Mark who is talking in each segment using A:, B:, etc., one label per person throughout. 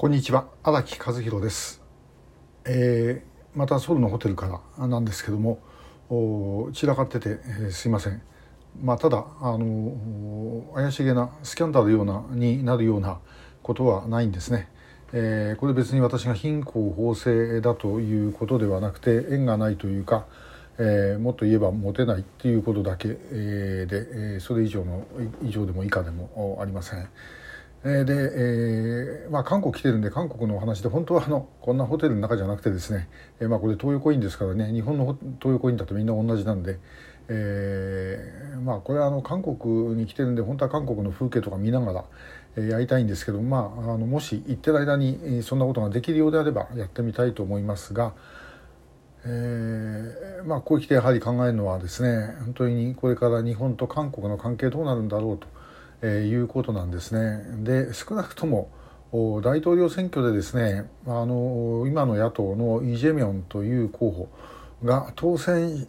A: こんにちは荒木和弘です、えー、またソウルのホテルからなんですけども散らかってて、えー、すいません。まあただあの怪しげなスキャンダルようなになるようなことはないんですね、えー、これ別に私が貧困法制だということではなくて縁がないというかえー、もっと言えばモテないっていうことだけ、えー、で、えー、それ以上の以上でも以下でもありません。えで、えーまあ、韓国来てるんで韓国のお話で本当はあのこんなホテルの中じゃなくてですね、えーまあ、これ東横インですからね日本の東横インだとみんな同じなんで、えーまあ、これはあの韓国に来てるんで本当は韓国の風景とか見ながら、えー、やりたいんですけど、まあ、あのもし行ってる間にそんなことができるようであればやってみたいと思いますが。えーまあ、こう来てやはり考えるのはですね本当にこれから日本と韓国の関係どうなるんだろうとえー、いうことなんですね。で少なくとも大統領選挙でですねあの今の野党のイ・ジェミョンという候補が当選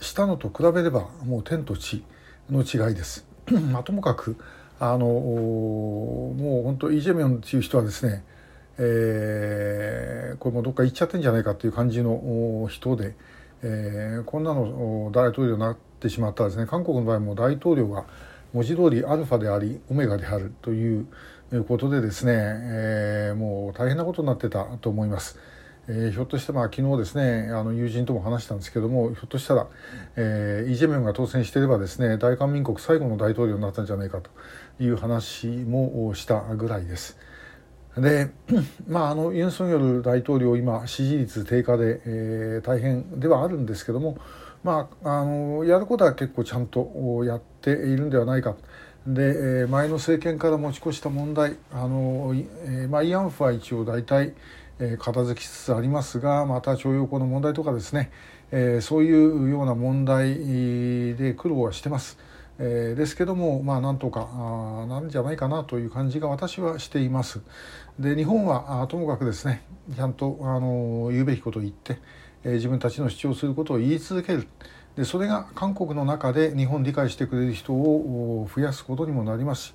A: したのと比べればもう天と地の違いです。まあ、ともかくあのもう本当イ・ジェミョンっていう人はですね、えー、これもどっか行っちゃってんじゃないかっていう感じの人で、えー、こんなの大統領になってしまったらですね韓国の場合も大統領が文字通りアルファでありオメガであるということでですね、えー、もう大変なことになってたと思います。えー、ひょっとしてまあ昨日ですねあの友人とも話したんですけどもひょっとしたら、えー、イ・ジェミョンが当選していればですね大韓民国最後の大統領になったんじゃないかという話もしたぐらいです。でまああのユン・ソンヨル大統領今支持率低下で、えー、大変ではあるんですけどもまあ、あのやることは結構ちゃんとやっているんではないかで前の政権から持ち越した問題あの、まあ、慰安婦は一応大体片付きつつありますがまた徴用工の問題とかですね、そういうような問題で苦労はしてます。ですけども、まあ、なんとかなんじゃないかなという感じが私はしています。で日本はともかくですねちゃんとあの言うべきことを言って、えー、自分たちの主張することを言い続ける。でそれが韓国の中で日本理解してくれる人を増やすことにもなります。し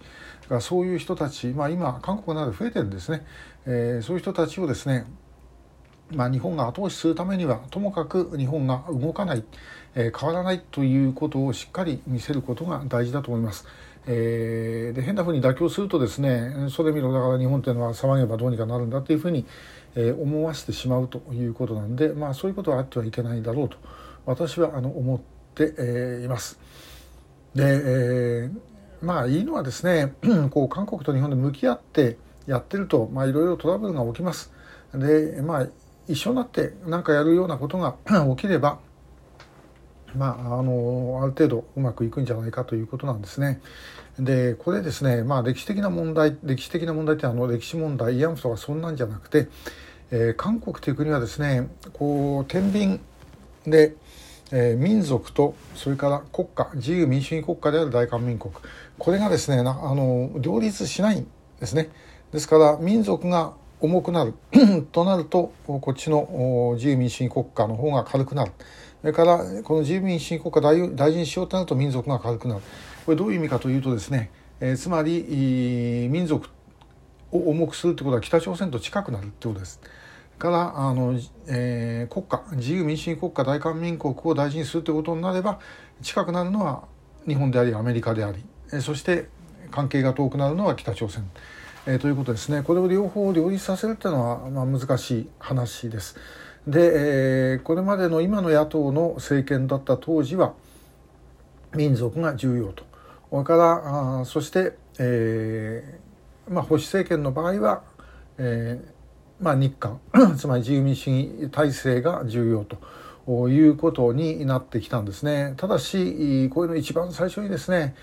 A: そういう人たち、まあ、今韓国など増えてるんですね、えー、そういう人たちをですねまあ、日本が後押しするためにはともかく日本が動かない、えー、変わらないということをしっかり見せることが大事だと思います。えー、で変なふうに妥協するとですねそれ見ろ。だから日本っていうのは騒げばどうにかなるんだっていうふうに、え、思わせてしまうということなんで、まあ、そういうことはあってはいけないだろうと私はあの思って、え、います。で、えー、まあいいのはですね こう韓国と日本で向き合ってやってると、まあ、いろいろトラブルが起きます。でまあ一緒になって何かやるようなことが 起きればまあ、あのある程度うまくいくんじゃないかということなんですね。でこれですね、まあ、歴史的な問題歴史的な問題ってあの歴史問題慰安婦とかそんなんじゃなくて、えー、韓国という国はですねこう天秤で、えー、民族とそれから国家自由民主主義国家である大韓民国。これがですねあの両立しないんですね。ですから民族が重くなる となるとこっちの自由民主主義国家の方が軽くなる。それからこの自由民主主義国家大事にしようとなると民族が軽くなる。これどういう意味かというとですね、えー、つまり民族を重くするってことは北朝鮮と近くなるってことです。からあの、えー、国家自由民主主義国家大韓民国を大事にするということになれば近くなるのは日本でありアメリカであり、えー、そして関係が遠くなるのは北朝鮮。えー、ということですねこれを両方両立させるっていうのは、まあ、難しい話です。で、えー、これまでの今の野党の政権だった当時は民族が重要とそれからあそして、えーまあ、保守政権の場合は、えーまあ、日韓 つまり自由民主主義体制が重要と。いうことになってきたんですね。ただし、こういうの一番最初にですね、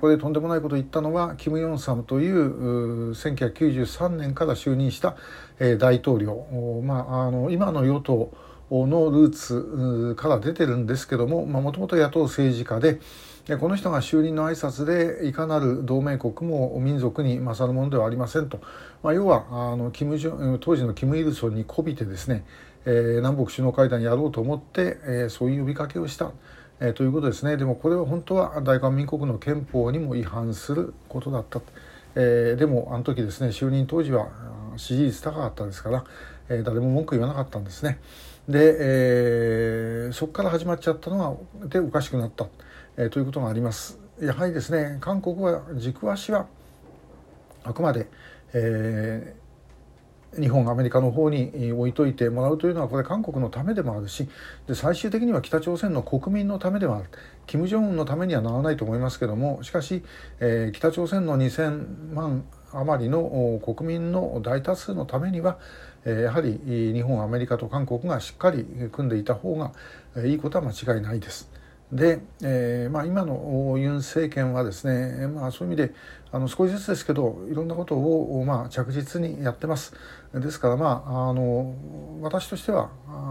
A: これでとんでもないことを言ったのは、キム・ヨンサムという1993年から就任した大統領。まあ、あの、今の与党のルーツから出てるんですけども、もともと野党政治家で、この人が就任の挨拶でいかなる同盟国も民族に勝るものではありませんと、まあ、要はあのキム当時のキム・イルソンにこびてですね、えー、南北首脳会談やろうと思って、えー、そういう呼びかけをした、えー、ということですね。でもこれは本当は大韓民国の憲法にも違反することだった、えー、でもあの時ですね就任当時は支持率高かったですから、えー、誰も文句言わなかったんですね。で、えー、そこから始まっちゃったのがでおかしくなった、えー、ということがあります。やはりですね韓国は軸足はあくまで、えー日本アメリカの方に置いといてもらうというのはこれ韓国のためでもあるしで最終的には北朝鮮の国民のためでもある金正恩のためにはならないと思いますけどもしかし、えー、北朝鮮の2,000万余りの国民の大多数のためには、やはり日本アメリカと韓国がしっかり組んでいた方がいいことは間違いないです。で、えーまあ、今のユン政権はですね、まあ、そういう意味であの少しずつですけどいろんなことを、まあ、着実にやってますですから、まあ、あの私としては、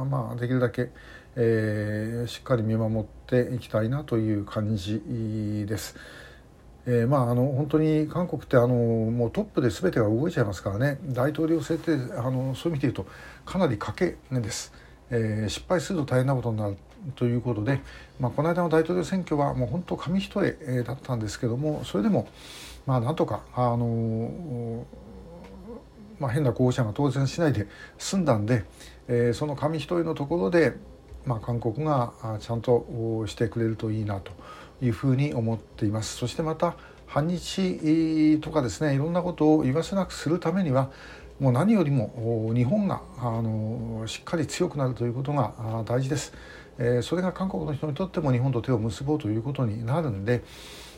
A: まあ、できるだけ、えー、しっかり見守っていきたいなという感じです。えー、まああの本当に韓国ってあのもうトップで全てが動いちゃいますからね。大統領制ってあのそういう意味で言うとかなり賭けです、えー、失敗すると大変なことになるということで、まあ、この間の大統領選挙はもう本当紙一重だったんですけどもそれでもまあなんとかあのまあ、変な候補者が当選しないで済んだんで、えー、その紙一重のところで、まあ、韓国がちゃんとしてくれるといいなと。いうふうに思っています。そしてまた反日とかですねいろんなことを言わせなくするためにはもう何よりも日本があのしっかり強くなるということが大事です。え、それが韓国の人にとっても日本と手を結ぼうということになるんで、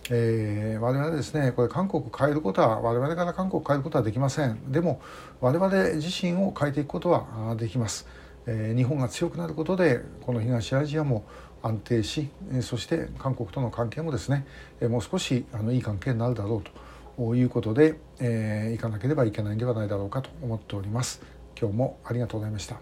A: えー、我々ですねこれ韓国変えることは我々から韓国を変えることはできませんでも我々自身を変えていくことはできます、えー、日本が強くなることでこの東アジアも安定しそして韓国との関係もですねもう少しあのいい関係になるだろうということで、えー、いかなければいけないんではないだろうかと思っております。今日もありがとうございました。